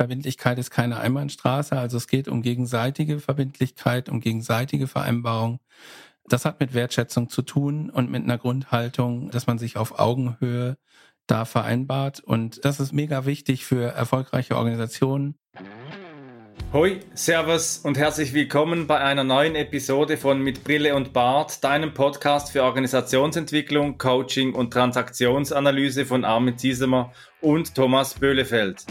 Verbindlichkeit ist keine Einbahnstraße. Also es geht um gegenseitige Verbindlichkeit, um gegenseitige Vereinbarung. Das hat mit Wertschätzung zu tun und mit einer Grundhaltung, dass man sich auf Augenhöhe da vereinbart. Und das ist mega wichtig für erfolgreiche Organisationen. Hoi, Servus und herzlich willkommen bei einer neuen Episode von Mit Brille und Bart, deinem Podcast für Organisationsentwicklung, Coaching und Transaktionsanalyse von Armin Ziesemer und Thomas Böhlefeld.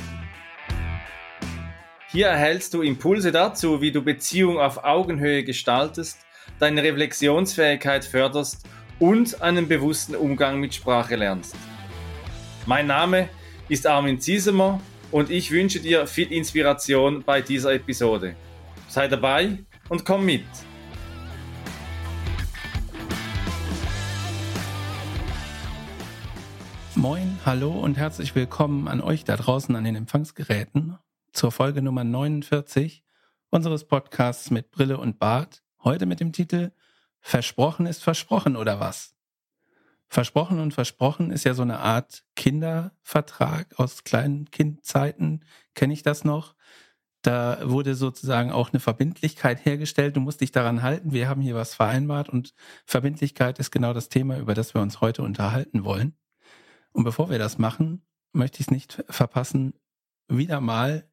Hier erhältst du Impulse dazu, wie du Beziehung auf Augenhöhe gestaltest, deine Reflexionsfähigkeit förderst und einen bewussten Umgang mit Sprache lernst. Mein Name ist Armin Ziesemer und ich wünsche dir viel Inspiration bei dieser Episode. Sei dabei und komm mit. Moin, hallo und herzlich willkommen an euch da draußen an den Empfangsgeräten zur Folge Nummer 49 unseres Podcasts mit Brille und Bart. Heute mit dem Titel Versprochen ist versprochen oder was? Versprochen und versprochen ist ja so eine Art Kindervertrag aus kleinen Kindzeiten, kenne ich das noch. Da wurde sozusagen auch eine Verbindlichkeit hergestellt. Du musst dich daran halten. Wir haben hier was vereinbart und Verbindlichkeit ist genau das Thema, über das wir uns heute unterhalten wollen. Und bevor wir das machen, möchte ich es nicht verpassen, wieder mal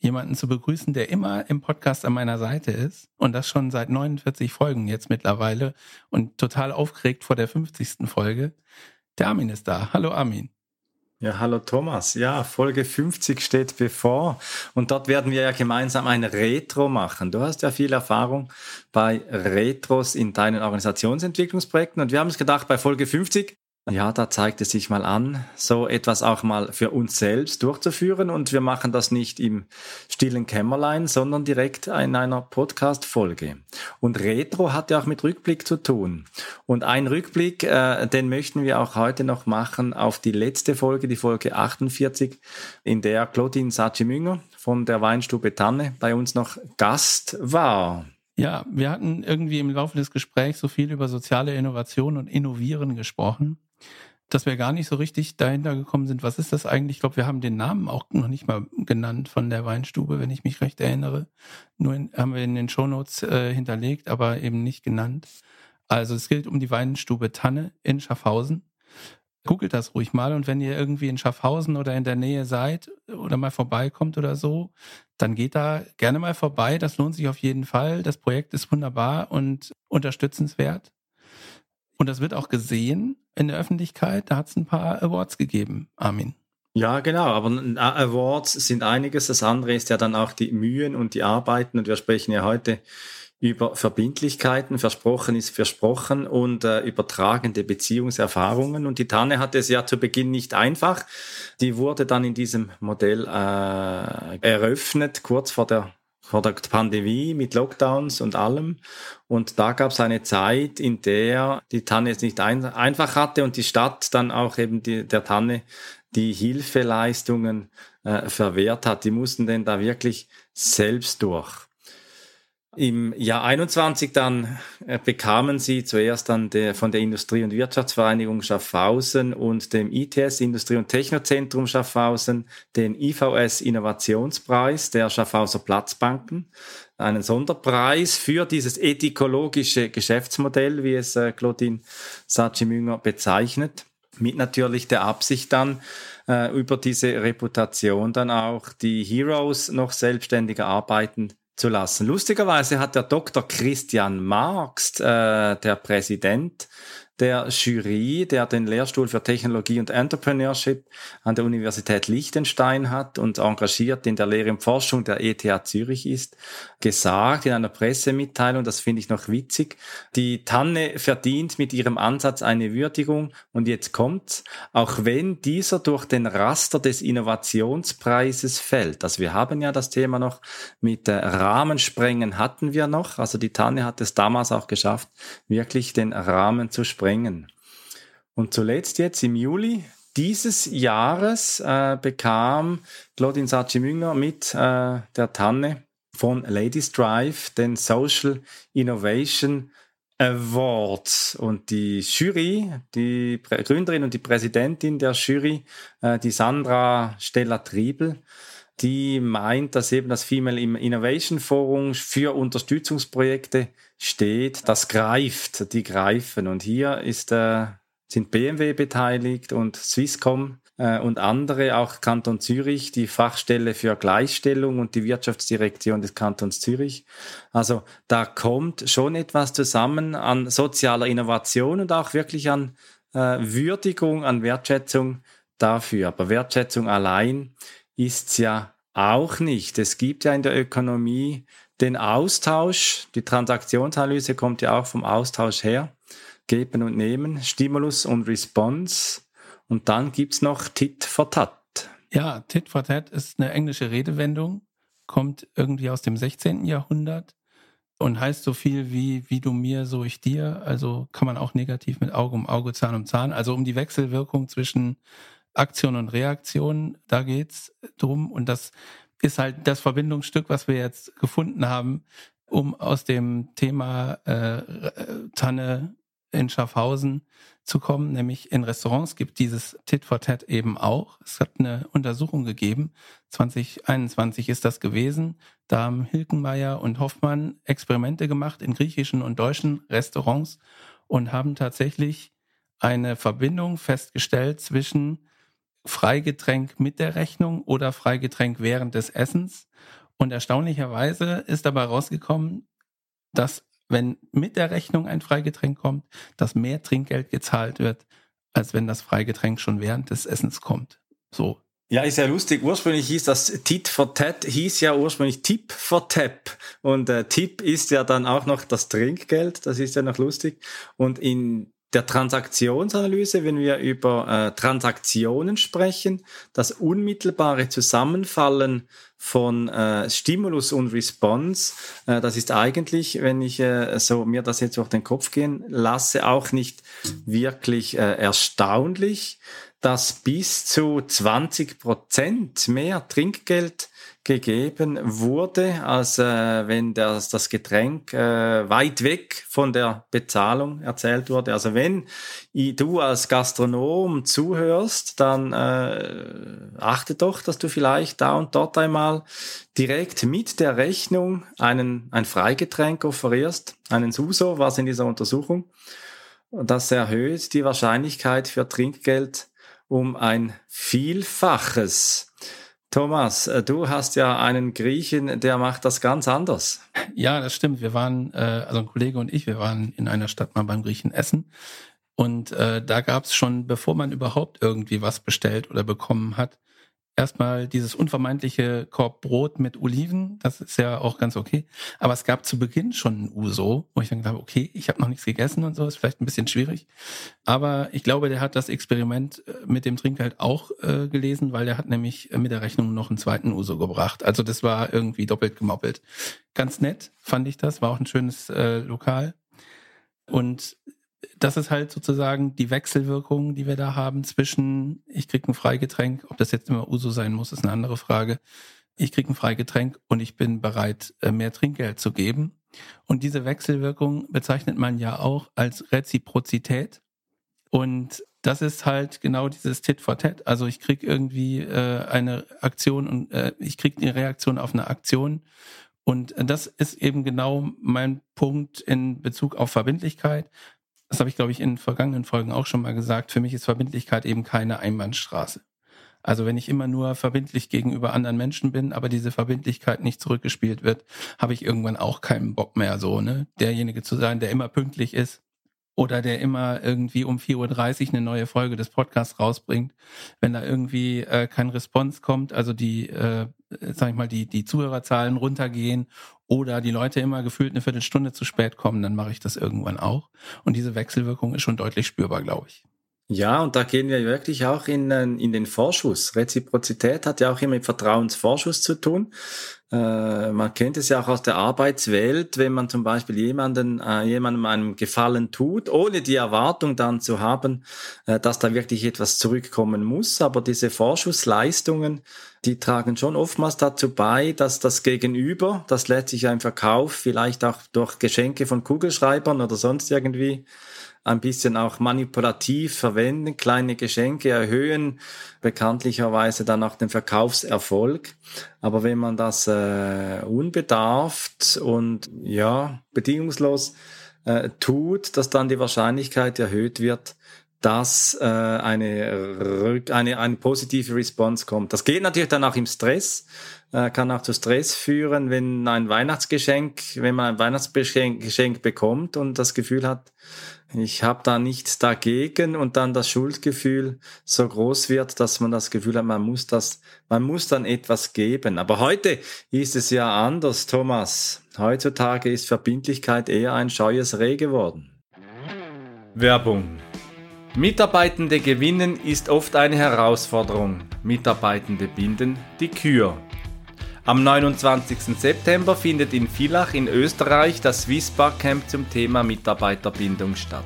jemanden zu begrüßen, der immer im Podcast an meiner Seite ist und das schon seit 49 Folgen jetzt mittlerweile und total aufgeregt vor der 50. Folge. Der Armin ist da. Hallo Armin. Ja, hallo Thomas. Ja, Folge 50 steht bevor und dort werden wir ja gemeinsam ein Retro machen. Du hast ja viel Erfahrung bei Retros in deinen Organisationsentwicklungsprojekten und wir haben uns gedacht, bei Folge 50 ja, da zeigt es sich mal an, so etwas auch mal für uns selbst durchzuführen. Und wir machen das nicht im stillen Kämmerlein, sondern direkt in einer Podcast-Folge. Und Retro hat ja auch mit Rückblick zu tun. Und ein Rückblick, äh, den möchten wir auch heute noch machen auf die letzte Folge, die Folge 48, in der Claudine Sachi-Münger von der Weinstube Tanne bei uns noch Gast war. Ja, wir hatten irgendwie im Laufe des Gesprächs so viel über soziale Innovation und Innovieren gesprochen dass wir gar nicht so richtig dahinter gekommen sind, was ist das eigentlich? Ich glaube, wir haben den Namen auch noch nicht mal genannt von der Weinstube, wenn ich mich recht erinnere. Nur in, haben wir in den Shownotes äh, hinterlegt, aber eben nicht genannt. Also es gilt um die Weinstube Tanne in Schaffhausen. Googelt das ruhig mal und wenn ihr irgendwie in Schaffhausen oder in der Nähe seid oder mal vorbeikommt oder so, dann geht da gerne mal vorbei. Das lohnt sich auf jeden Fall. Das Projekt ist wunderbar und unterstützenswert. Und das wird auch gesehen in der Öffentlichkeit. Da hat es ein paar Awards gegeben, Armin. Ja, genau, aber Awards sind einiges. Das andere ist ja dann auch die Mühen und die Arbeiten. Und wir sprechen ja heute über Verbindlichkeiten. Versprochen ist versprochen und äh, übertragende Beziehungserfahrungen. Und die Tanne hatte es ja zu Beginn nicht einfach. Die wurde dann in diesem Modell äh, eröffnet, kurz vor der vor der Pandemie mit Lockdowns und allem. Und da gab es eine Zeit, in der die Tanne es nicht ein, einfach hatte und die Stadt dann auch eben die, der Tanne die Hilfeleistungen äh, verwehrt hat. Die mussten denn da wirklich selbst durch. Im Jahr 21 dann äh, bekamen sie zuerst dann der, von der Industrie- und Wirtschaftsvereinigung Schaffhausen und dem ITS Industrie- und Technozentrum Schaffhausen den IVS Innovationspreis der Schaffhauser Platzbanken, einen Sonderpreis für dieses ethikologische Geschäftsmodell, wie es äh, Claudine Sachi-Münger bezeichnet, mit natürlich der Absicht dann, äh, über diese Reputation dann auch die Heroes noch selbstständiger arbeiten zu lassen. Lustigerweise hat der Dr. Christian Marx, äh, der Präsident der Jury, der den Lehrstuhl für Technologie und Entrepreneurship an der Universität Liechtenstein hat und engagiert in der Lehre und Forschung der ETH Zürich ist, gesagt in einer Pressemitteilung, das finde ich noch witzig, die Tanne verdient mit ihrem Ansatz eine Würdigung und jetzt kommt's, auch wenn dieser durch den Raster des Innovationspreises fällt. Also wir haben ja das Thema noch mit äh, Rahmensprengen hatten wir noch, also die Tanne hat es damals auch geschafft, wirklich den Rahmen zu sprengen sprengen. Und zuletzt jetzt im Juli dieses Jahres äh, bekam Claudine Sachi-Münger mit äh, der Tanne von Ladies Drive den Social Innovation Award. Und die Jury, die Gründerin und die Präsidentin der Jury, äh, die Sandra Stella-Triebel, die meint, dass eben das Female Innovation Forum für Unterstützungsprojekte steht. Das greift, die greifen. Und hier ist, äh, sind BMW beteiligt und Swisscom äh, und andere, auch Kanton Zürich, die Fachstelle für Gleichstellung und die Wirtschaftsdirektion des Kantons Zürich. Also da kommt schon etwas zusammen an sozialer Innovation und auch wirklich an äh, Würdigung, an Wertschätzung dafür. Aber Wertschätzung allein ist ja auch nicht. Es gibt ja in der Ökonomie den Austausch, die Transaktionsanalyse kommt ja auch vom Austausch her, geben und nehmen, Stimulus und Response. Und dann gibt's noch Tit for Tat. Ja, Tit for Tat ist eine englische Redewendung, kommt irgendwie aus dem 16. Jahrhundert und heißt so viel wie, wie du mir, so ich dir. Also kann man auch negativ mit Auge um Auge, Zahn um Zahn. Also um die Wechselwirkung zwischen Aktion und Reaktion, da geht's drum. Und das ist halt das Verbindungsstück, was wir jetzt gefunden haben, um aus dem Thema äh, Tanne in Schaffhausen zu kommen, nämlich in Restaurants gibt dieses Tit for Tat eben auch. Es hat eine Untersuchung gegeben, 2021 ist das gewesen. Da haben Hilkenmeier und Hoffmann Experimente gemacht in griechischen und deutschen Restaurants und haben tatsächlich eine Verbindung festgestellt zwischen Freigetränk mit der Rechnung oder Freigetränk während des Essens. Und erstaunlicherweise ist dabei rausgekommen, dass wenn mit der Rechnung ein Freigetränk kommt, dass mehr Trinkgeld gezahlt wird, als wenn das Freigetränk schon während des Essens kommt. So. Ja, ist ja lustig. Ursprünglich hieß das Tit for Tat, hieß ja ursprünglich Tip for Tap. Und äh, Tip ist ja dann auch noch das Trinkgeld. Das ist ja noch lustig. Und in der Transaktionsanalyse, wenn wir über äh, Transaktionen sprechen, das unmittelbare Zusammenfallen von äh, Stimulus und Response, äh, das ist eigentlich, wenn ich äh, so mir das jetzt durch den Kopf gehen lasse, auch nicht wirklich äh, erstaunlich, dass bis zu 20 Prozent mehr Trinkgeld gegeben wurde, als äh, wenn das, das Getränk äh, weit weg von der Bezahlung erzählt wurde. Also wenn du als Gastronom zuhörst, dann äh, achte doch, dass du vielleicht da und dort einmal direkt mit der Rechnung einen, ein Freigetränk offerierst, einen Suso, was in dieser Untersuchung. Das erhöht die Wahrscheinlichkeit für Trinkgeld um ein Vielfaches. Thomas, äh, du hast ja einen Griechen, der macht das ganz anders. Ja, das stimmt. Wir waren, äh, also ein Kollege und ich, wir waren in einer Stadt mal beim Griechen essen. Und äh, da gab es schon, bevor man überhaupt irgendwie was bestellt oder bekommen hat, erstmal dieses unvermeidliche Korb Brot mit Oliven, das ist ja auch ganz okay. Aber es gab zu Beginn schon ein Uso, wo ich dann gedacht habe, okay, ich habe noch nichts gegessen und so, ist vielleicht ein bisschen schwierig. Aber ich glaube, der hat das Experiment äh, mit dem Trinkgeld auch äh, gelesen, weil der hat nämlich mit der Rechnung noch einen zweiten Uso gebracht. Also das war irgendwie doppelt gemoppelt. Ganz nett fand ich das, war auch ein schönes äh, Lokal. Und das ist halt sozusagen die Wechselwirkung, die wir da haben zwischen, ich krieg ein Freigetränk, ob das jetzt immer Uso sein muss, ist eine andere Frage. Ich krieg ein Freigetränk und ich bin bereit, äh, mehr Trinkgeld zu geben. Und diese Wechselwirkung bezeichnet man ja auch als Reziprozität. Und das ist halt genau dieses Tit for Tat. Also ich krieg irgendwie äh, eine Aktion und äh, ich krieg eine Reaktion auf eine Aktion. Und das ist eben genau mein Punkt in Bezug auf Verbindlichkeit das habe ich, glaube ich, in vergangenen Folgen auch schon mal gesagt, für mich ist Verbindlichkeit eben keine Einbahnstraße. Also wenn ich immer nur verbindlich gegenüber anderen Menschen bin, aber diese Verbindlichkeit nicht zurückgespielt wird, habe ich irgendwann auch keinen Bock mehr so, ne? Derjenige zu sein, der immer pünktlich ist oder der immer irgendwie um 4.30 Uhr eine neue Folge des Podcasts rausbringt. Wenn da irgendwie äh, kein Response kommt, also die, äh, sag ich mal, die, die Zuhörerzahlen runtergehen oder die Leute immer gefühlt eine Viertelstunde zu spät kommen, dann mache ich das irgendwann auch. Und diese Wechselwirkung ist schon deutlich spürbar, glaube ich. Ja, und da gehen wir wirklich auch in, in den Vorschuss. Reziprozität hat ja auch immer mit Vertrauensvorschuss zu tun. Äh, man kennt es ja auch aus der Arbeitswelt, wenn man zum Beispiel jemanden, äh, jemandem einen Gefallen tut, ohne die Erwartung dann zu haben, äh, dass da wirklich etwas zurückkommen muss. Aber diese Vorschussleistungen, die tragen schon oftmals dazu bei, dass das Gegenüber, das lässt sich ja im Verkauf vielleicht auch durch Geschenke von Kugelschreibern oder sonst irgendwie ein bisschen auch manipulativ verwenden, kleine Geschenke erhöhen bekanntlicherweise dann auch den Verkaufserfolg. Aber wenn man das äh, unbedarft und ja, bedingungslos äh, tut, dass dann die Wahrscheinlichkeit erhöht wird, dass äh, eine, eine, eine positive Response kommt. Das geht natürlich dann auch im Stress, äh, kann auch zu Stress führen, wenn ein Weihnachtsgeschenk, wenn man ein Weihnachtsgeschenk Geschenk bekommt und das Gefühl hat, ich habe da nichts dagegen und dann das Schuldgefühl so groß wird, dass man das Gefühl hat, man muss das, man muss dann etwas geben. Aber heute ist es ja anders, Thomas. Heutzutage ist Verbindlichkeit eher ein scheues Reh geworden. Werbung. Mitarbeitende gewinnen ist oft eine Herausforderung. Mitarbeitende binden die Kür. Am 29. September findet in Villach in Österreich das Swissbar Camp zum Thema Mitarbeiterbindung statt.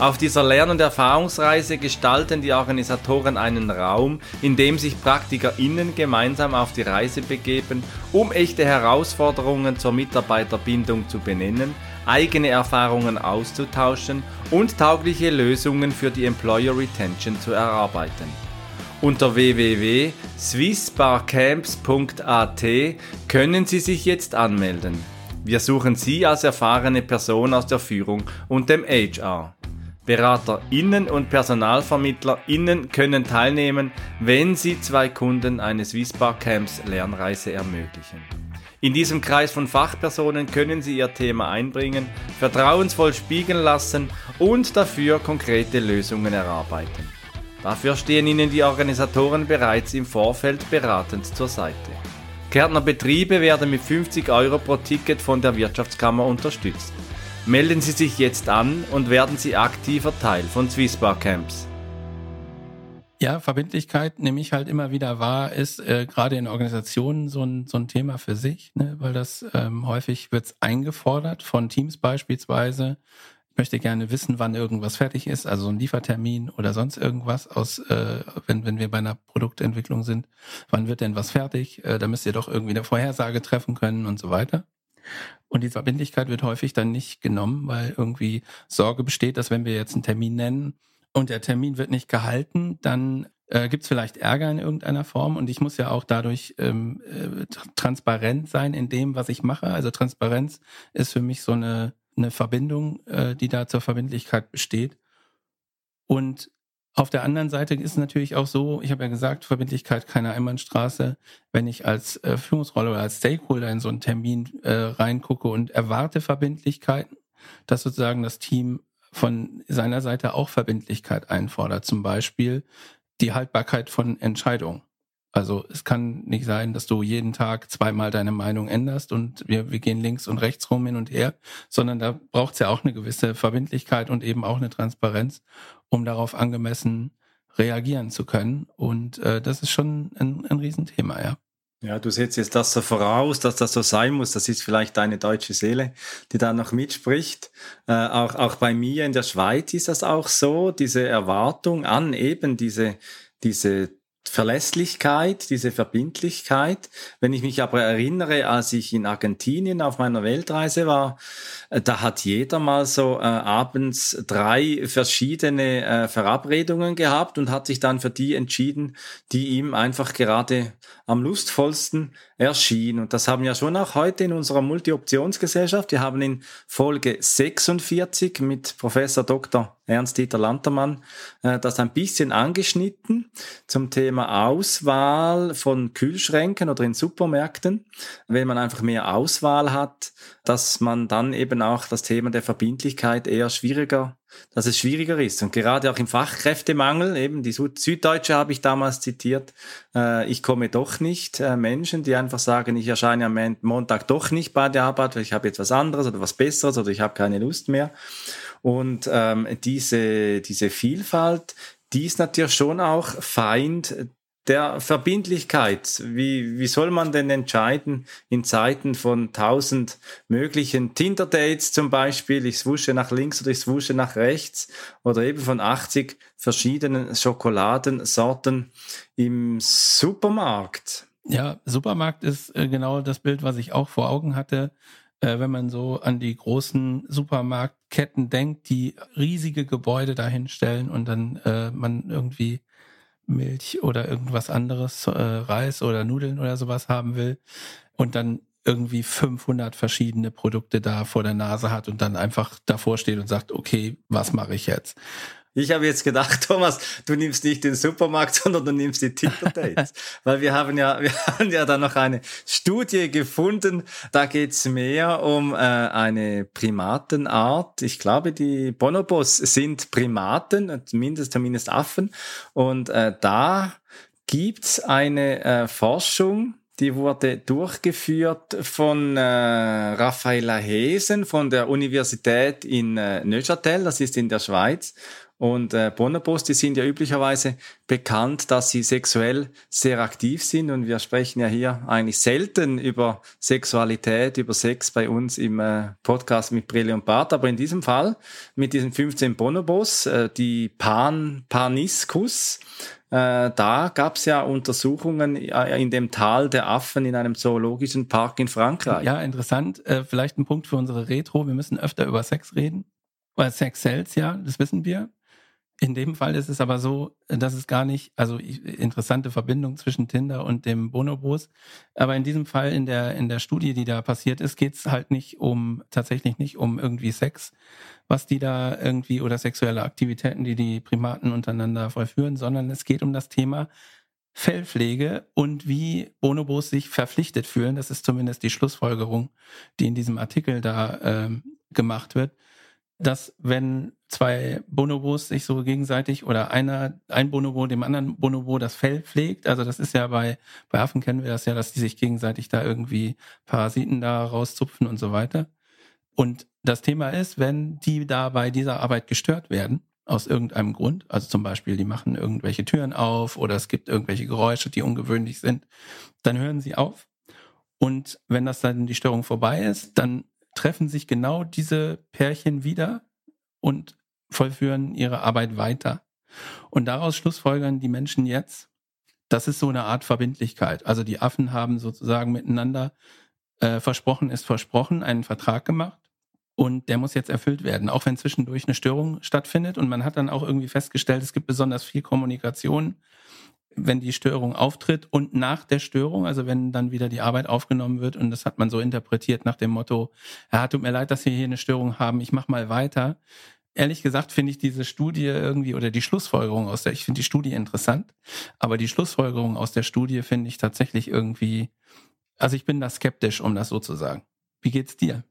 Auf dieser Lern- und Erfahrungsreise gestalten die Organisatoren einen Raum, in dem sich PraktikerInnen gemeinsam auf die Reise begeben, um echte Herausforderungen zur Mitarbeiterbindung zu benennen, eigene Erfahrungen auszutauschen und taugliche Lösungen für die Employer Retention zu erarbeiten. Unter www.swissbarcamps.at können Sie sich jetzt anmelden. Wir suchen Sie als erfahrene Person aus der Führung und dem HR. BeraterInnen und PersonalvermittlerInnen können teilnehmen, wenn sie zwei Kunden eines Swissbar Camps Lernreise ermöglichen. In diesem Kreis von Fachpersonen können Sie Ihr Thema einbringen, vertrauensvoll spiegeln lassen und dafür konkrete Lösungen erarbeiten. Dafür stehen Ihnen die Organisatoren bereits im Vorfeld beratend zur Seite. Kärntner Betriebe werden mit 50 Euro pro Ticket von der Wirtschaftskammer unterstützt. Melden Sie sich jetzt an und werden Sie aktiver Teil von Swissbar Camps. Ja, Verbindlichkeit nehme ich halt immer wieder wahr, ist äh, gerade in Organisationen so ein, so ein Thema für sich, ne? weil das ähm, häufig wird eingefordert von Teams beispielsweise, möchte gerne wissen, wann irgendwas fertig ist, also ein Liefertermin oder sonst irgendwas aus, äh, wenn, wenn wir bei einer Produktentwicklung sind, wann wird denn was fertig? Äh, da müsst ihr doch irgendwie eine Vorhersage treffen können und so weiter. Und die Verbindlichkeit wird häufig dann nicht genommen, weil irgendwie Sorge besteht, dass wenn wir jetzt einen Termin nennen und der Termin wird nicht gehalten, dann äh, gibt es vielleicht Ärger in irgendeiner Form und ich muss ja auch dadurch ähm, äh, transparent sein in dem, was ich mache. Also Transparenz ist für mich so eine eine Verbindung, äh, die da zur Verbindlichkeit besteht. Und auf der anderen Seite ist es natürlich auch so, ich habe ja gesagt, Verbindlichkeit keine Einbahnstraße. Wenn ich als äh, Führungsrolle oder als Stakeholder in so einen Termin äh, reingucke und erwarte Verbindlichkeiten, dass sozusagen das Team von seiner Seite auch Verbindlichkeit einfordert. Zum Beispiel die Haltbarkeit von Entscheidungen. Also es kann nicht sein, dass du jeden Tag zweimal deine Meinung änderst und wir, wir gehen links und rechts rum hin und her, sondern da braucht es ja auch eine gewisse Verbindlichkeit und eben auch eine Transparenz, um darauf angemessen reagieren zu können. Und äh, das ist schon ein, ein Riesenthema, ja. Ja, du setzt jetzt das so voraus, dass das so sein muss. Das ist vielleicht deine deutsche Seele, die da noch mitspricht. Äh, auch, auch bei mir in der Schweiz ist das auch so, diese Erwartung an eben diese, diese Verlässlichkeit, diese Verbindlichkeit. Wenn ich mich aber erinnere, als ich in Argentinien auf meiner Weltreise war, äh, da hat jeder mal so äh, abends drei verschiedene äh, Verabredungen gehabt und hat sich dann für die entschieden, die ihm einfach gerade am lustvollsten erschien. Und das haben wir schon auch heute in unserer Multi-Optionsgesellschaft. Wir haben in Folge 46 mit Professor Dr. Ernst-Dieter Lantermann äh, das ein bisschen angeschnitten zum Thema Auswahl von Kühlschränken oder in Supermärkten. Wenn man einfach mehr Auswahl hat, dass man dann eben auch das Thema der Verbindlichkeit eher schwieriger dass es schwieriger ist. Und gerade auch im Fachkräftemangel, eben die Süddeutsche habe ich damals zitiert, äh, ich komme doch nicht, äh, Menschen, die einfach sagen, ich erscheine am Montag doch nicht bei der Arbeit, weil ich habe jetzt was anderes oder was Besseres oder ich habe keine Lust mehr. Und ähm, diese, diese Vielfalt, die ist natürlich schon auch Feind der Verbindlichkeit. Wie, wie soll man denn entscheiden in Zeiten von tausend möglichen Tinder-Dates zum Beispiel, ich swusche nach links oder ich swusche nach rechts oder eben von 80 verschiedenen Schokoladensorten im Supermarkt? Ja, Supermarkt ist äh, genau das Bild, was ich auch vor Augen hatte, wenn man so an die großen Supermarktketten denkt, die riesige Gebäude dahinstellen und dann äh, man irgendwie Milch oder irgendwas anderes, äh, Reis oder Nudeln oder sowas haben will und dann irgendwie 500 verschiedene Produkte da vor der Nase hat und dann einfach davor steht und sagt, okay, was mache ich jetzt? Ich habe jetzt gedacht, Thomas, du nimmst nicht den Supermarkt, sondern du nimmst die Tinder-Dates. Weil wir haben ja, wir haben ja da noch eine Studie gefunden. Da geht's mehr um äh, eine Primatenart. Ich glaube, die Bonobos sind Primaten, zumindest, zumindest Affen. Und äh, da gibt's eine äh, Forschung, die wurde durchgeführt von äh, Raffaella Hesen von der Universität in äh, Neuchâtel, das ist in der Schweiz. Und äh, Bonobos, die sind ja üblicherweise bekannt, dass sie sexuell sehr aktiv sind. Und wir sprechen ja hier eigentlich selten über Sexualität, über Sex bei uns im äh, Podcast mit Brille und Bart. Aber in diesem Fall mit diesen 15 Bonobos, äh, die Pan Paniscus, äh, da gab es ja Untersuchungen äh, in dem Tal der Affen in einem zoologischen Park in Frankreich. Ja, interessant. Äh, vielleicht ein Punkt für unsere Retro. Wir müssen öfter über Sex reden. Weil Sex sells, ja, das wissen wir. In dem Fall ist es aber so, dass es gar nicht, also interessante Verbindung zwischen Tinder und dem Bonobos. Aber in diesem Fall, in der, in der Studie, die da passiert ist, geht es halt nicht um, tatsächlich nicht um irgendwie Sex, was die da irgendwie oder sexuelle Aktivitäten, die die Primaten untereinander vollführen, sondern es geht um das Thema Fellpflege und wie Bonobos sich verpflichtet fühlen. Das ist zumindest die Schlussfolgerung, die in diesem Artikel da ähm, gemacht wird dass wenn zwei Bonobos sich so gegenseitig oder einer, ein Bonobo dem anderen Bonobo das Fell pflegt, also das ist ja bei, bei Affen kennen wir das ja, dass die sich gegenseitig da irgendwie Parasiten da rauszupfen und so weiter. Und das Thema ist, wenn die da bei dieser Arbeit gestört werden, aus irgendeinem Grund, also zum Beispiel, die machen irgendwelche Türen auf oder es gibt irgendwelche Geräusche, die ungewöhnlich sind, dann hören sie auf. Und wenn das dann die Störung vorbei ist, dann treffen sich genau diese Pärchen wieder und vollführen ihre Arbeit weiter. Und daraus schlussfolgern die Menschen jetzt, das ist so eine Art Verbindlichkeit. Also die Affen haben sozusagen miteinander äh, versprochen ist versprochen, einen Vertrag gemacht und der muss jetzt erfüllt werden, auch wenn zwischendurch eine Störung stattfindet. Und man hat dann auch irgendwie festgestellt, es gibt besonders viel Kommunikation wenn die Störung auftritt und nach der Störung, also wenn dann wieder die Arbeit aufgenommen wird und das hat man so interpretiert nach dem Motto, ja, tut mir leid, dass wir hier eine Störung haben, ich mach mal weiter. Ehrlich gesagt finde ich diese Studie irgendwie oder die Schlussfolgerung aus der, ich finde die Studie interessant, aber die Schlussfolgerung aus der Studie finde ich tatsächlich irgendwie, also ich bin da skeptisch, um das so zu sagen. Wie geht's dir,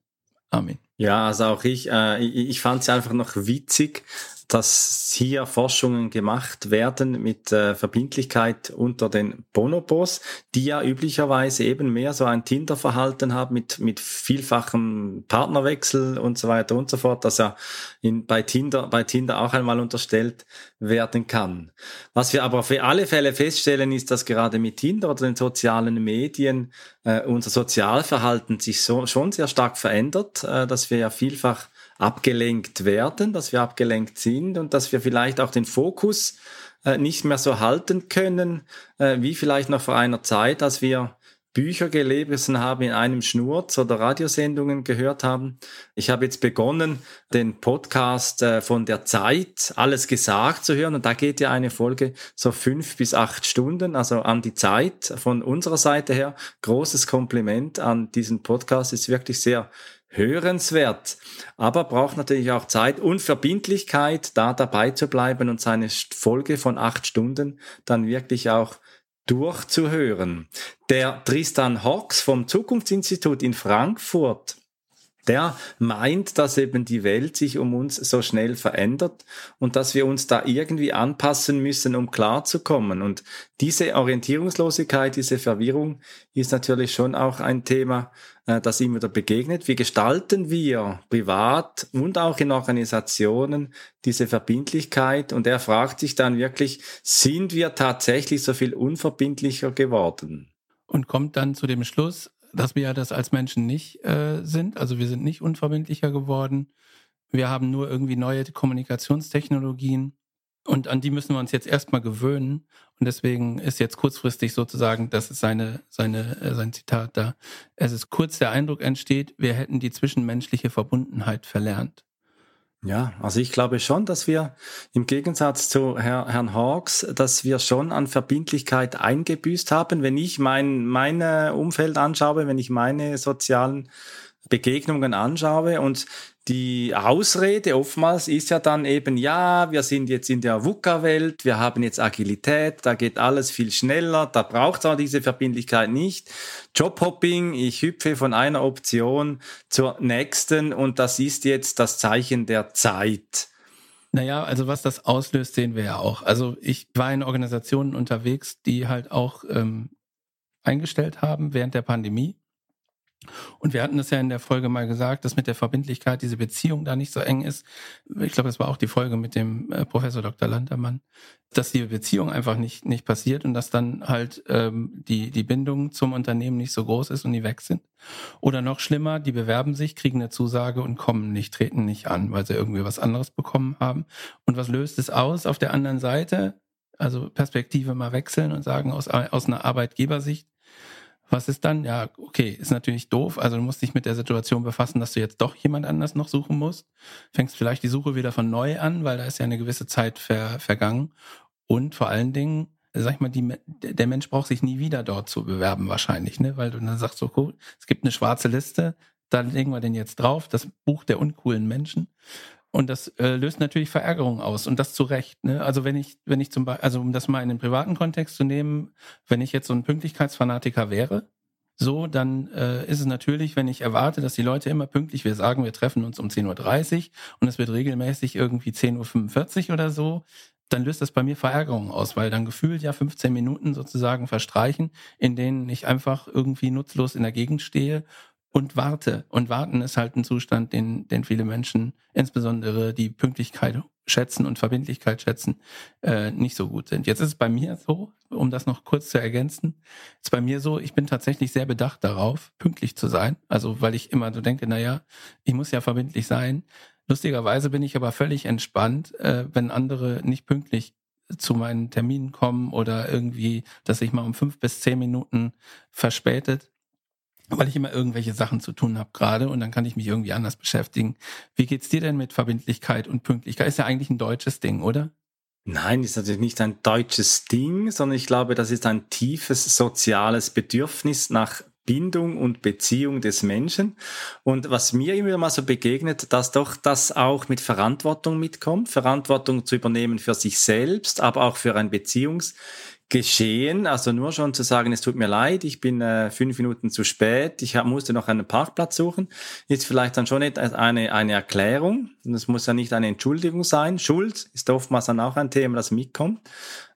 Armin? Ja, also auch ich, äh, ich, ich fand es einfach noch witzig, dass hier Forschungen gemacht werden mit äh, Verbindlichkeit unter den Bonobos, die ja üblicherweise eben mehr so ein Tinder-Verhalten haben mit, mit vielfachem Partnerwechsel und so weiter und so fort, dass er in, bei Tinder, bei Tinder auch einmal unterstellt werden kann. Was wir aber für alle Fälle feststellen, ist, dass gerade mit Tinder oder den sozialen Medien äh, unser Sozialverhalten sich so, schon sehr stark verändert, äh, dass wir ja vielfach abgelenkt werden, dass wir abgelenkt sind und dass wir vielleicht auch den Fokus äh, nicht mehr so halten können, äh, wie vielleicht noch vor einer Zeit, als wir Bücher gelesen haben in einem Schnurz oder Radiosendungen gehört haben. Ich habe jetzt begonnen, den Podcast äh, von der Zeit, alles gesagt zu hören. Und da geht ja eine Folge so fünf bis acht Stunden, also an die Zeit von unserer Seite her. Großes Kompliment an diesen Podcast, ist wirklich sehr hörenswert, aber braucht natürlich auch Zeit und Verbindlichkeit, da dabei zu bleiben und seine Folge von acht Stunden dann wirklich auch durchzuhören. Der Tristan Hawks vom Zukunftsinstitut in Frankfurt der meint, dass eben die Welt sich um uns so schnell verändert und dass wir uns da irgendwie anpassen müssen, um klarzukommen. Und diese Orientierungslosigkeit, diese Verwirrung ist natürlich schon auch ein Thema, äh, das ihm wieder begegnet. Wie gestalten wir privat und auch in Organisationen diese Verbindlichkeit? Und er fragt sich dann wirklich, sind wir tatsächlich so viel unverbindlicher geworden? Und kommt dann zu dem Schluss, dass wir ja das als Menschen nicht äh, sind. Also wir sind nicht unverbindlicher geworden. Wir haben nur irgendwie neue Kommunikationstechnologien und an die müssen wir uns jetzt erstmal gewöhnen. Und deswegen ist jetzt kurzfristig sozusagen, das ist seine, seine, äh, sein Zitat da. Es ist kurz der Eindruck entsteht, wir hätten die zwischenmenschliche Verbundenheit verlernt. Ja, also ich glaube schon, dass wir im Gegensatz zu Herr, Herrn Hawks, dass wir schon an Verbindlichkeit eingebüßt haben. Wenn ich mein mein Umfeld anschaue, wenn ich meine sozialen Begegnungen anschaue und die Ausrede oftmals ist ja dann eben, ja, wir sind jetzt in der VUCA-Welt, wir haben jetzt Agilität, da geht alles viel schneller, da braucht es auch diese Verbindlichkeit nicht. Jobhopping, ich hüpfe von einer Option zur nächsten und das ist jetzt das Zeichen der Zeit. Naja, also was das auslöst, sehen wir ja auch. Also ich war in Organisationen unterwegs, die halt auch ähm, eingestellt haben während der Pandemie und wir hatten es ja in der Folge mal gesagt, dass mit der Verbindlichkeit diese Beziehung da nicht so eng ist. Ich glaube, das war auch die Folge mit dem äh, Professor Dr. Landermann, dass die Beziehung einfach nicht, nicht passiert und dass dann halt ähm, die, die Bindung zum Unternehmen nicht so groß ist und die weg sind. Oder noch schlimmer, die bewerben sich, kriegen eine Zusage und kommen nicht, treten nicht an, weil sie irgendwie was anderes bekommen haben. Und was löst es aus? Auf der anderen Seite, also Perspektive mal wechseln und sagen aus, aus einer Arbeitgebersicht, was ist dann? Ja, okay, ist natürlich doof. Also du musst dich mit der Situation befassen, dass du jetzt doch jemand anders noch suchen musst. Fängst vielleicht die Suche wieder von neu an, weil da ist ja eine gewisse Zeit ver, vergangen. Und vor allen Dingen, sag ich mal, die, der Mensch braucht sich nie wieder dort zu bewerben wahrscheinlich, ne? Weil du dann sagst so, cool, es gibt eine schwarze Liste, da legen wir den jetzt drauf, das Buch der uncoolen Menschen. Und das äh, löst natürlich Verärgerung aus und das zu Recht. Ne? Also wenn ich, wenn ich zum Beispiel, also um das mal in den privaten Kontext zu nehmen, wenn ich jetzt so ein Pünktlichkeitsfanatiker wäre, so, dann äh, ist es natürlich, wenn ich erwarte, dass die Leute immer pünktlich, wir sagen, wir treffen uns um 10.30 Uhr und es wird regelmäßig irgendwie 10.45 Uhr oder so, dann löst das bei mir Verärgerung aus, weil dann gefühlt ja 15 Minuten sozusagen verstreichen, in denen ich einfach irgendwie nutzlos in der Gegend stehe und warte. Und warten ist halt ein Zustand, den, den viele Menschen, insbesondere die Pünktlichkeit schätzen und Verbindlichkeit schätzen, äh, nicht so gut sind. Jetzt ist es bei mir so, um das noch kurz zu ergänzen, ist bei mir so, ich bin tatsächlich sehr bedacht darauf, pünktlich zu sein. Also weil ich immer so denke, na ja, ich muss ja verbindlich sein. Lustigerweise bin ich aber völlig entspannt, äh, wenn andere nicht pünktlich zu meinen Terminen kommen oder irgendwie, dass sich mal um fünf bis zehn Minuten verspätet weil ich immer irgendwelche Sachen zu tun habe gerade und dann kann ich mich irgendwie anders beschäftigen. Wie geht's dir denn mit Verbindlichkeit und Pünktlichkeit? Ist ja eigentlich ein deutsches Ding, oder? Nein, ist natürlich nicht ein deutsches Ding, sondern ich glaube, das ist ein tiefes soziales Bedürfnis nach Bindung und Beziehung des Menschen. Und was mir immer mal so begegnet, dass doch das auch mit Verantwortung mitkommt, Verantwortung zu übernehmen für sich selbst, aber auch für ein Beziehungs geschehen. Also nur schon zu sagen, es tut mir leid, ich bin äh, fünf Minuten zu spät, ich hab, musste noch einen Parkplatz suchen, ist vielleicht dann schon nicht eine, eine Erklärung. Das muss ja nicht eine Entschuldigung sein. Schuld ist oftmals dann auch ein Thema, das mitkommt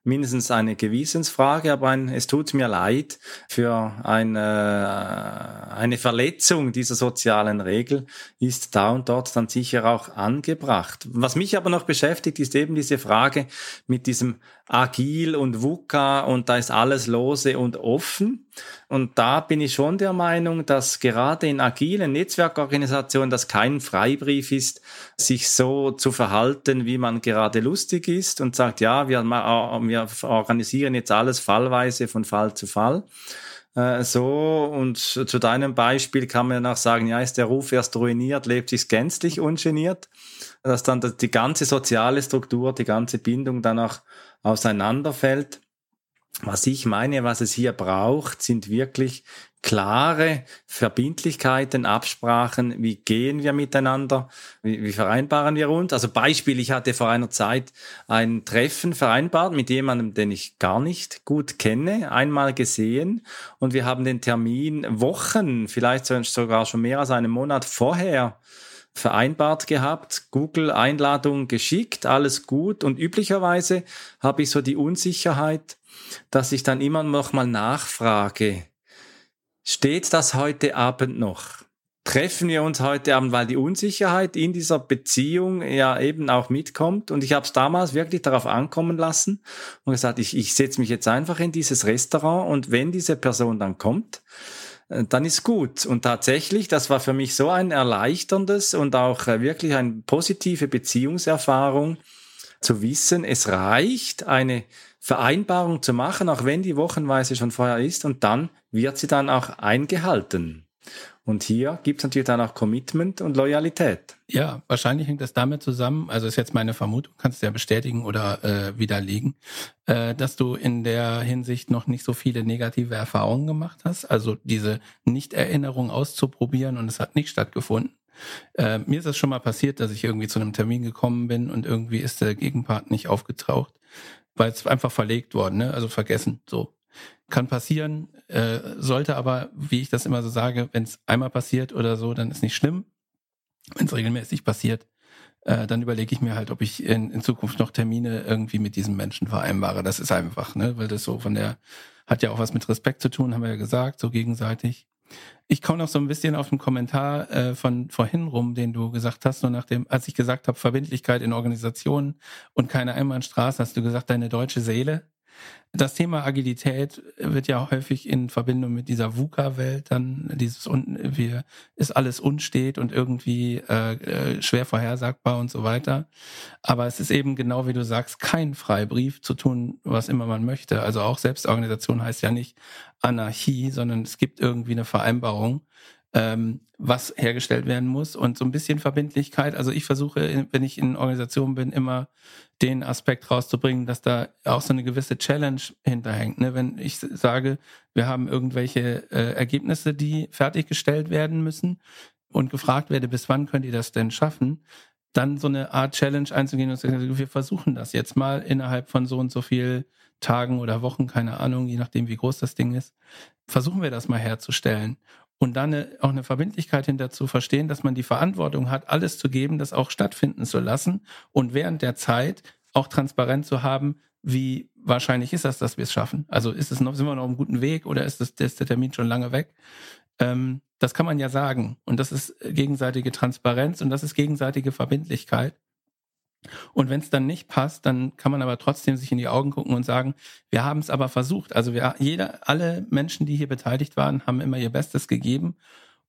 mindestens eine Gewissensfrage, aber ein, es tut mir leid für eine, eine Verletzung dieser sozialen Regel ist da und dort dann sicher auch angebracht. Was mich aber noch beschäftigt, ist eben diese Frage mit diesem Agil und VUCA und da ist alles lose und offen. Und da bin ich schon der Meinung, dass gerade in agilen Netzwerkorganisationen das kein Freibrief ist, sich so zu verhalten, wie man gerade lustig ist und sagt, ja, wir, wir organisieren jetzt alles fallweise von Fall zu Fall äh, so und zu deinem Beispiel kann man auch sagen, ja, ist der Ruf erst ruiniert, lebt sich gänzlich ungeniert, dass dann die ganze soziale Struktur, die ganze Bindung dann auch auseinanderfällt. Was ich meine, was es hier braucht, sind wirklich klare Verbindlichkeiten, Absprachen, wie gehen wir miteinander, wie, wie, vereinbaren wir uns. Also Beispiel, ich hatte vor einer Zeit ein Treffen vereinbart mit jemandem, den ich gar nicht gut kenne, einmal gesehen. Und wir haben den Termin Wochen, vielleicht sogar schon mehr als einen Monat vorher vereinbart gehabt, Google-Einladung geschickt, alles gut. Und üblicherweise habe ich so die Unsicherheit, dass ich dann immer noch mal nachfrage, steht das heute Abend noch? Treffen wir uns heute Abend, weil die Unsicherheit in dieser Beziehung ja eben auch mitkommt. Und ich habe es damals wirklich darauf ankommen lassen und gesagt, ich, ich setze mich jetzt einfach in dieses Restaurant und wenn diese Person dann kommt, äh, dann ist gut. Und tatsächlich, das war für mich so ein erleichterndes und auch äh, wirklich eine positive Beziehungserfahrung zu wissen, es reicht, eine Vereinbarung zu machen, auch wenn die wochenweise schon vorher ist, und dann wird sie dann auch eingehalten. Und hier gibt es natürlich dann auch Commitment und Loyalität. Ja, wahrscheinlich hängt das damit zusammen, also ist jetzt meine Vermutung, kannst du ja bestätigen oder äh, widerlegen, äh, dass du in der Hinsicht noch nicht so viele negative Erfahrungen gemacht hast, also diese Nichterinnerung auszuprobieren und es hat nicht stattgefunden. Äh, mir ist es schon mal passiert, dass ich irgendwie zu einem Termin gekommen bin und irgendwie ist der Gegenpart nicht aufgetaucht, weil es einfach verlegt worden, ne? also vergessen, so. Kann passieren, äh, sollte aber, wie ich das immer so sage, wenn es einmal passiert oder so, dann ist nicht schlimm. Wenn es regelmäßig passiert, äh, dann überlege ich mir halt, ob ich in, in Zukunft noch Termine irgendwie mit diesem Menschen vereinbare. Das ist einfach, ne? Weil das so von der, hat ja auch was mit Respekt zu tun, haben wir ja gesagt, so gegenseitig. Ich komme noch so ein bisschen auf den Kommentar äh, von vorhin rum, den du gesagt hast, nur nachdem, als ich gesagt habe, Verbindlichkeit in Organisationen und keine Einbahnstraße, hast du gesagt, deine deutsche Seele. Das Thema Agilität wird ja häufig in Verbindung mit dieser VUCA-Welt dann dieses wir ist alles unstet und irgendwie äh, äh, schwer vorhersagbar und so weiter. Aber es ist eben genau wie du sagst kein Freibrief zu tun, was immer man möchte. Also auch Selbstorganisation heißt ja nicht Anarchie, sondern es gibt irgendwie eine Vereinbarung ähm, was hergestellt werden muss und so ein bisschen Verbindlichkeit. Also ich versuche, wenn ich in Organisationen bin, immer den Aspekt rauszubringen, dass da auch so eine gewisse Challenge hinterhängt. Ne? Wenn ich sage, wir haben irgendwelche äh, Ergebnisse, die fertiggestellt werden müssen und gefragt werde, bis wann könnt ihr das denn schaffen, dann so eine Art Challenge einzugehen und zu sagen, wir versuchen das jetzt mal innerhalb von so und so viel Tagen oder Wochen, keine Ahnung, je nachdem, wie groß das Ding ist, versuchen wir das mal herzustellen und dann eine, auch eine Verbindlichkeit hinter zu verstehen, dass man die Verantwortung hat, alles zu geben, das auch stattfinden zu lassen und während der Zeit auch transparent zu haben, wie wahrscheinlich ist das, dass wir es schaffen. Also ist es noch, sind wir noch auf einem guten Weg oder ist, das, ist der Termin schon lange weg? Ähm, das kann man ja sagen. Und das ist gegenseitige Transparenz und das ist gegenseitige Verbindlichkeit. Und wenn es dann nicht passt, dann kann man aber trotzdem sich in die Augen gucken und sagen, wir haben es aber versucht. Also wir, jeder, alle Menschen, die hier beteiligt waren, haben immer ihr Bestes gegeben.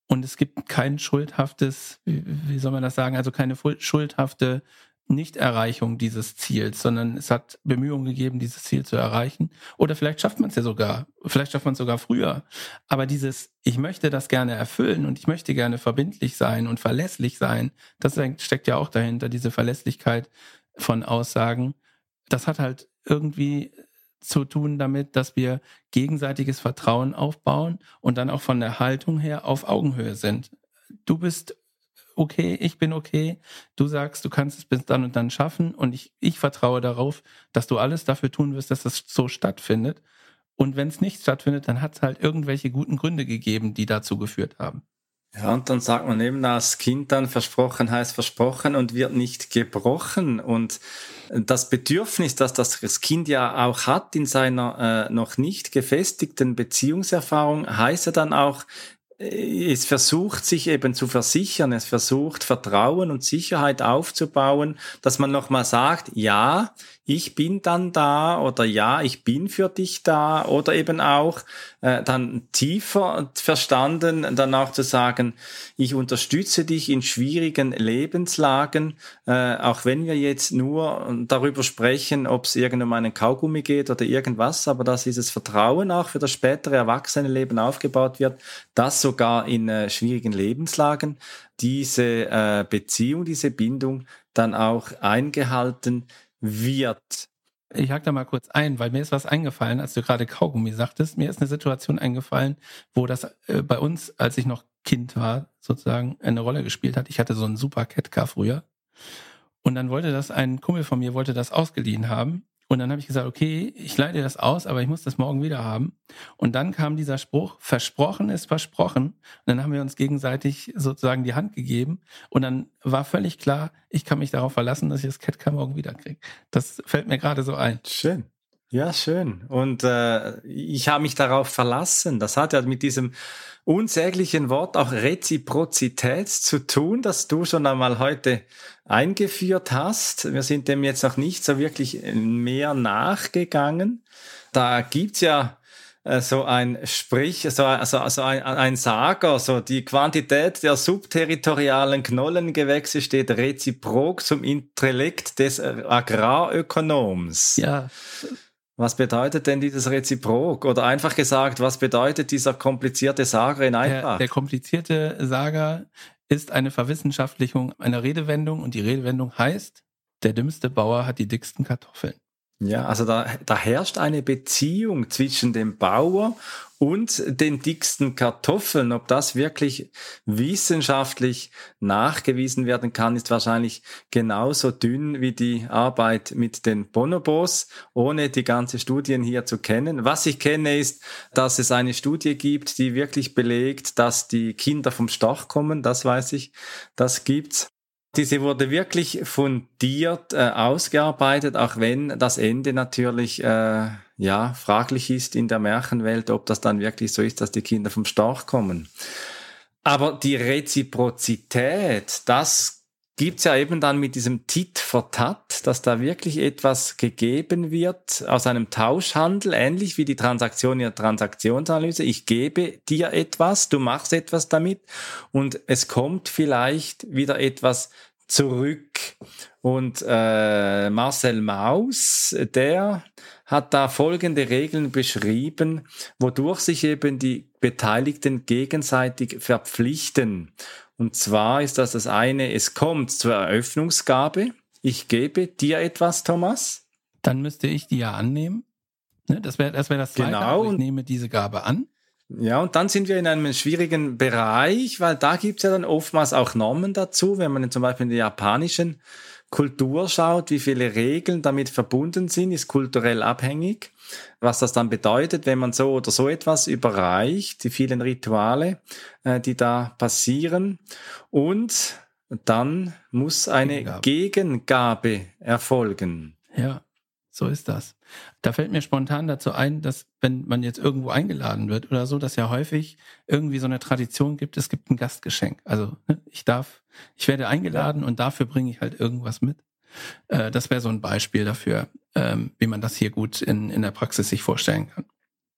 Und es gibt kein schuldhaftes, wie, wie soll man das sagen, also keine schuldhafte Nichterreichung dieses Ziels, sondern es hat Bemühungen gegeben, dieses Ziel zu erreichen. Oder vielleicht schafft man es ja sogar, vielleicht schafft man es sogar früher. Aber dieses, ich möchte das gerne erfüllen und ich möchte gerne verbindlich sein und verlässlich sein, das steckt ja auch dahinter, diese Verlässlichkeit von Aussagen. Das hat halt irgendwie zu tun damit, dass wir gegenseitiges Vertrauen aufbauen und dann auch von der Haltung her auf Augenhöhe sind. Du bist okay, ich bin okay. Du sagst, du kannst es bis dann und dann schaffen und ich, ich vertraue darauf, dass du alles dafür tun wirst, dass das so stattfindet. Und wenn es nicht stattfindet, dann hat es halt irgendwelche guten Gründe gegeben, die dazu geführt haben. Ja, und dann sagt man eben als Kind dann, versprochen heißt versprochen und wird nicht gebrochen. Und das Bedürfnis, dass das Kind ja auch hat in seiner äh, noch nicht gefestigten Beziehungserfahrung, heißt ja dann auch, es versucht sich eben zu versichern, es versucht Vertrauen und Sicherheit aufzubauen, dass man nochmal sagt, ja, ich bin dann da oder ja, ich bin für dich da oder eben auch äh, dann tiefer verstanden, dann auch zu sagen, ich unterstütze dich in schwierigen Lebenslagen, äh, auch wenn wir jetzt nur darüber sprechen, ob es irgend um einen Kaugummi geht oder irgendwas, aber dass dieses Vertrauen auch für das spätere Erwachsenenleben aufgebaut wird, das sogar in äh, schwierigen Lebenslagen diese äh, Beziehung, diese Bindung dann auch eingehalten wird. Ich hack da mal kurz ein, weil mir ist was eingefallen, als du gerade Kaugummi sagtest. Mir ist eine Situation eingefallen, wo das äh, bei uns, als ich noch Kind war, sozusagen eine Rolle gespielt hat. Ich hatte so einen super Catcar früher. Und dann wollte das ein Kumpel von mir wollte das ausgeliehen haben und dann habe ich gesagt, okay, ich leite das aus, aber ich muss das morgen wieder haben. Und dann kam dieser Spruch, versprochen ist versprochen. Und dann haben wir uns gegenseitig sozusagen die Hand gegeben. Und dann war völlig klar, ich kann mich darauf verlassen, dass ich das Catcar morgen wieder kriege. Das fällt mir gerade so ein. Schön. Ja, schön. Und äh, ich habe mich darauf verlassen. Das hat ja mit diesem unsäglichen Wort auch Reziprozität zu tun, das du schon einmal heute eingeführt hast. Wir sind dem jetzt noch nicht so wirklich mehr nachgegangen. Da gibt's ja äh, so ein Sprich, so, also, so ein, ein Sager, so die Quantität der subterritorialen Knollengewächse steht reziprok zum Intellekt des Agrarökonoms. Ja, Was bedeutet denn dieses Reziprok? Oder einfach gesagt, was bedeutet dieser komplizierte Sager in einfach? Der, der komplizierte Sager ist eine Verwissenschaftlichung einer Redewendung und die Redewendung heißt, der dümmste Bauer hat die dicksten Kartoffeln. Ja, also da, da herrscht eine Beziehung zwischen dem Bauer und den dicksten Kartoffeln. Ob das wirklich wissenschaftlich nachgewiesen werden kann, ist wahrscheinlich genauso dünn wie die Arbeit mit den Bonobos, ohne die ganze Studien hier zu kennen. Was ich kenne, ist, dass es eine Studie gibt, die wirklich belegt, dass die Kinder vom Storch kommen. Das weiß ich. Das gibt's. Diese wurde wirklich fundiert äh, ausgearbeitet, auch wenn das Ende natürlich äh, ja fraglich ist in der Märchenwelt, ob das dann wirklich so ist, dass die Kinder vom Storch kommen. Aber die Reziprozität, das gibt's ja eben dann mit diesem Tit for Tat, dass da wirklich etwas gegeben wird aus einem Tauschhandel, ähnlich wie die Transaktion in der Transaktionsanalyse. Ich gebe dir etwas, du machst etwas damit und es kommt vielleicht wieder etwas zurück. Und äh, Marcel Maus, der hat da folgende Regeln beschrieben, wodurch sich eben die Beteiligten gegenseitig verpflichten. Und zwar ist das das eine, es kommt zur Eröffnungsgabe. Ich gebe dir etwas, Thomas. Dann müsste ich die ja annehmen. Ne? Das wäre das, wär das Zweite. Genau. Ich nehme diese Gabe an. Ja, und dann sind wir in einem schwierigen Bereich, weil da gibt es ja dann oftmals auch Normen dazu, wenn man zum Beispiel in der japanischen Kultur schaut, wie viele Regeln damit verbunden sind, ist kulturell abhängig. Was das dann bedeutet, wenn man so oder so etwas überreicht, die vielen Rituale, äh, die da passieren. Und dann muss eine Gegengabe, Gegengabe erfolgen. Ja, so ist das. Da fällt mir spontan dazu ein, dass wenn man jetzt irgendwo eingeladen wird oder so, dass ja häufig irgendwie so eine Tradition gibt, es gibt ein Gastgeschenk. Also ne, ich darf, ich werde eingeladen und dafür bringe ich halt irgendwas mit. Äh, das wäre so ein Beispiel dafür, ähm, wie man das hier gut in, in der Praxis sich vorstellen kann.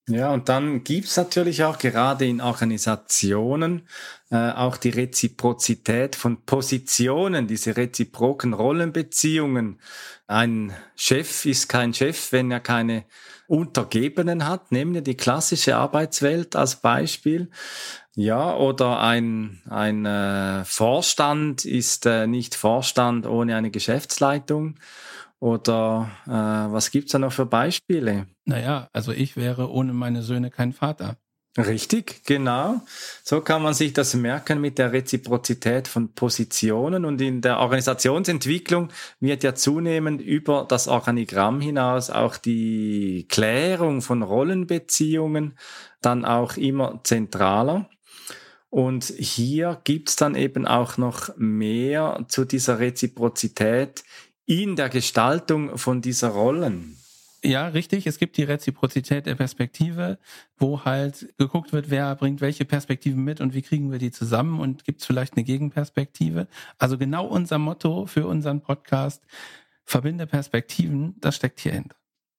Ja, und dann gibt's natürlich auch gerade in Organisationen äh, auch die Reziprozität von Positionen, diese reziproken Rollenbeziehungen. Ein Chef ist kein Chef, wenn er keine Untergebenen hat. Nehmen wir die klassische Arbeitswelt als Beispiel. Ja, oder ein, ein äh, Vorstand ist äh, nicht Vorstand ohne eine Geschäftsleitung. Oder äh, was gibt's da noch für Beispiele? Naja, also ich wäre ohne meine Söhne kein Vater. Richtig, genau. So kann man sich das merken mit der Reziprozität von Positionen und in der Organisationsentwicklung wird ja zunehmend über das Organigramm hinaus auch die Klärung von Rollenbeziehungen dann auch immer zentraler. Und hier gibt's dann eben auch noch mehr zu dieser Reziprozität in der Gestaltung von dieser Rollen. Ja, richtig. Es gibt die Reziprozität der Perspektive, wo halt geguckt wird, wer bringt welche Perspektiven mit und wie kriegen wir die zusammen und gibt es vielleicht eine Gegenperspektive. Also genau unser Motto für unseren Podcast, verbinde Perspektiven, das steckt hier hinter.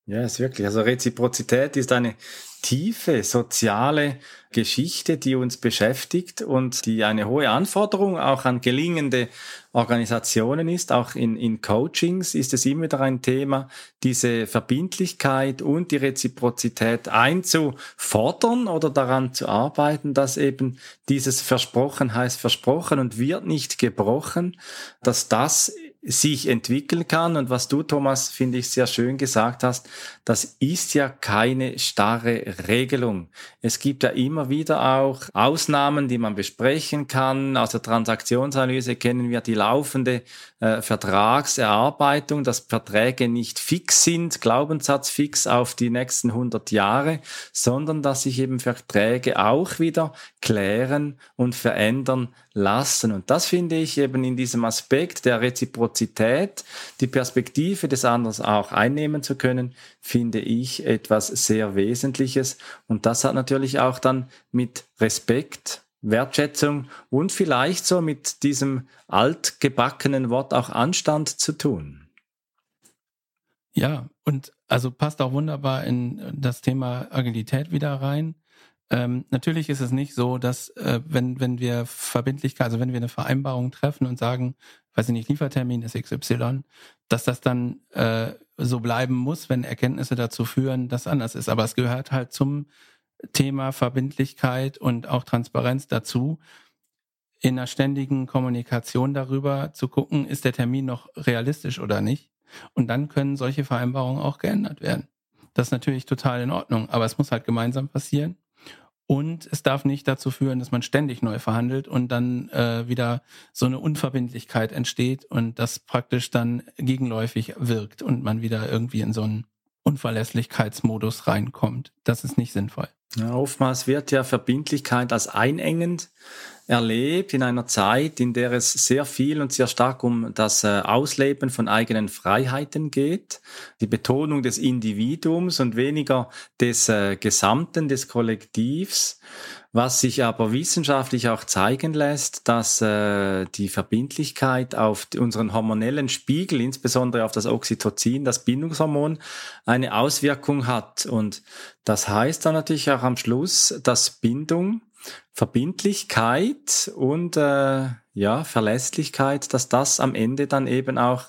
Ja, ist wirklich. Also Reziprozität ist eine tiefe soziale Geschichte, die uns beschäftigt und die eine hohe Anforderung auch an gelingende Organisationen ist. Auch in, in Coachings ist es immer wieder ein Thema, diese Verbindlichkeit und die Reziprozität einzufordern oder daran zu arbeiten, dass eben dieses Versprochen heißt versprochen und wird nicht gebrochen, dass das sich entwickeln kann. Und was du, Thomas, finde ich sehr schön gesagt hast, das ist ja keine starre Regelung. Es gibt ja immer wieder auch Ausnahmen, die man besprechen kann. Aus der Transaktionsanalyse kennen wir die laufende äh, Vertragserarbeitung, dass Verträge nicht fix sind, Glaubenssatz fix auf die nächsten 100 Jahre, sondern dass sich eben Verträge auch wieder klären und verändern lassen. Und das finde ich eben in diesem Aspekt der Reziprozität, die Perspektive des anderen auch einnehmen zu können, finde ich etwas sehr Wesentliches. Und das hat natürlich auch dann mit Respekt, Wertschätzung und vielleicht so mit diesem altgebackenen Wort auch Anstand zu tun. Ja, und also passt auch wunderbar in das Thema Agilität wieder rein. Ähm, natürlich ist es nicht so, dass äh, wenn, wenn wir Verbindlichkeit, also wenn wir eine Vereinbarung treffen und sagen, weiß ich nicht, Liefertermin ist XY, dass das dann äh, so bleiben muss, wenn Erkenntnisse dazu führen, dass anders ist. Aber es gehört halt zum Thema Verbindlichkeit und auch Transparenz dazu, in einer ständigen Kommunikation darüber zu gucken, ist der Termin noch realistisch oder nicht. Und dann können solche Vereinbarungen auch geändert werden. Das ist natürlich total in Ordnung, aber es muss halt gemeinsam passieren. Und es darf nicht dazu führen, dass man ständig neu verhandelt und dann äh, wieder so eine Unverbindlichkeit entsteht und das praktisch dann gegenläufig wirkt und man wieder irgendwie in so einen Unverlässlichkeitsmodus reinkommt. Das ist nicht sinnvoll. Ja, oftmals wird ja Verbindlichkeit als einengend erlebt in einer Zeit, in der es sehr viel und sehr stark um das äh, Ausleben von eigenen Freiheiten geht, die Betonung des Individuums und weniger des äh, Gesamten, des Kollektivs, was sich aber wissenschaftlich auch zeigen lässt, dass äh, die Verbindlichkeit auf unseren hormonellen Spiegel, insbesondere auf das Oxytocin, das Bindungshormon, eine Auswirkung hat. Und das heißt dann natürlich auch am Schluss, dass Bindung Verbindlichkeit und äh, ja, Verlässlichkeit, dass das am Ende dann eben auch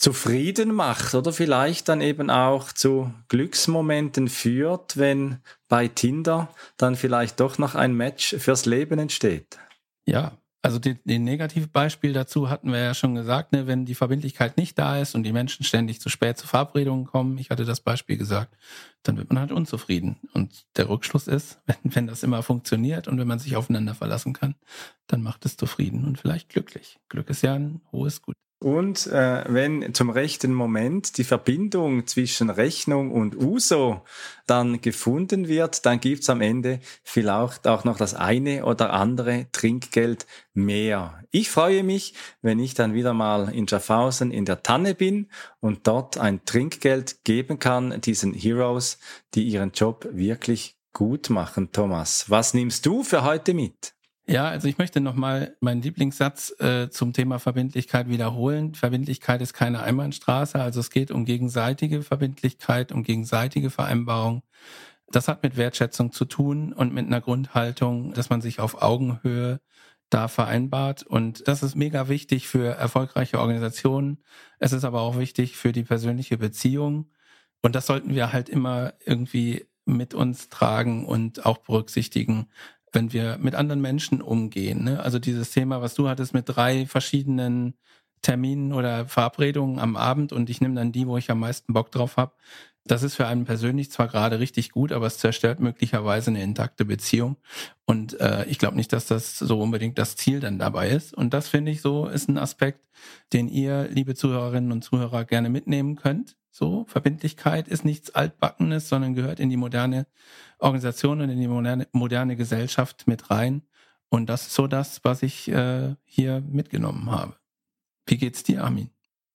zufrieden macht oder vielleicht dann eben auch zu Glücksmomenten führt, wenn bei Tinder dann vielleicht doch noch ein Match fürs Leben entsteht. Ja, also den, den Negativbeispiel dazu hatten wir ja schon gesagt, ne, wenn die Verbindlichkeit nicht da ist und die Menschen ständig zu spät zu Verabredungen kommen, ich hatte das Beispiel gesagt, dann wird man halt unzufrieden. Und der Rückschluss ist, wenn, wenn das immer funktioniert und wenn man sich aufeinander verlassen kann, dann macht es zufrieden und vielleicht glücklich. Glück ist ja ein hohes Gut. Und äh, wenn zum rechten Moment die Verbindung zwischen Rechnung und USO dann gefunden wird, dann gibt's am Ende vielleicht auch noch das eine oder andere Trinkgeld mehr. Ich freue mich, wenn ich dann wieder mal in Schaffhausen in der Tanne bin und dort ein Trinkgeld geben kann, diesen Heroes, die ihren Job wirklich gut machen. Thomas, was nimmst du für heute mit? Ja, also ich möchte nochmal meinen Lieblingssatz äh, zum Thema Verbindlichkeit wiederholen. Verbindlichkeit ist keine Einbahnstraße, also es geht um gegenseitige Verbindlichkeit, um gegenseitige Vereinbarung. Das hat mit Wertschätzung zu tun und mit einer Grundhaltung, dass man sich auf Augenhöhe da vereinbart. Und das ist mega wichtig für erfolgreiche Organisationen. Es ist aber auch wichtig für die persönliche Beziehung. Und das sollten wir halt immer irgendwie mit uns tragen und auch berücksichtigen, wenn wir mit anderen Menschen umgehen. Ne? Also dieses Thema, was du hattest mit drei verschiedenen Terminen oder Verabredungen am Abend und ich nehme dann die, wo ich am meisten Bock drauf habe. Das ist für einen persönlich zwar gerade richtig gut, aber es zerstört möglicherweise eine intakte Beziehung. Und äh, ich glaube nicht, dass das so unbedingt das Ziel dann dabei ist. Und das finde ich so ist ein Aspekt, den ihr, liebe Zuhörerinnen und Zuhörer, gerne mitnehmen könnt. So, Verbindlichkeit ist nichts Altbackenes, sondern gehört in die moderne Organisation und in die moderne, moderne Gesellschaft mit rein. Und das ist so das, was ich äh, hier mitgenommen habe. Wie geht's dir, Armin?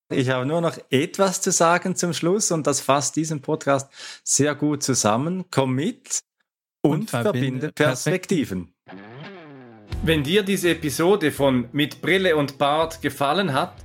Ich habe nur noch etwas zu sagen zum Schluss und das fasst diesen Podcast sehr gut zusammen. Komm mit und, und verbinde Perspektiven. Wenn dir diese Episode von Mit Brille und Bart gefallen hat,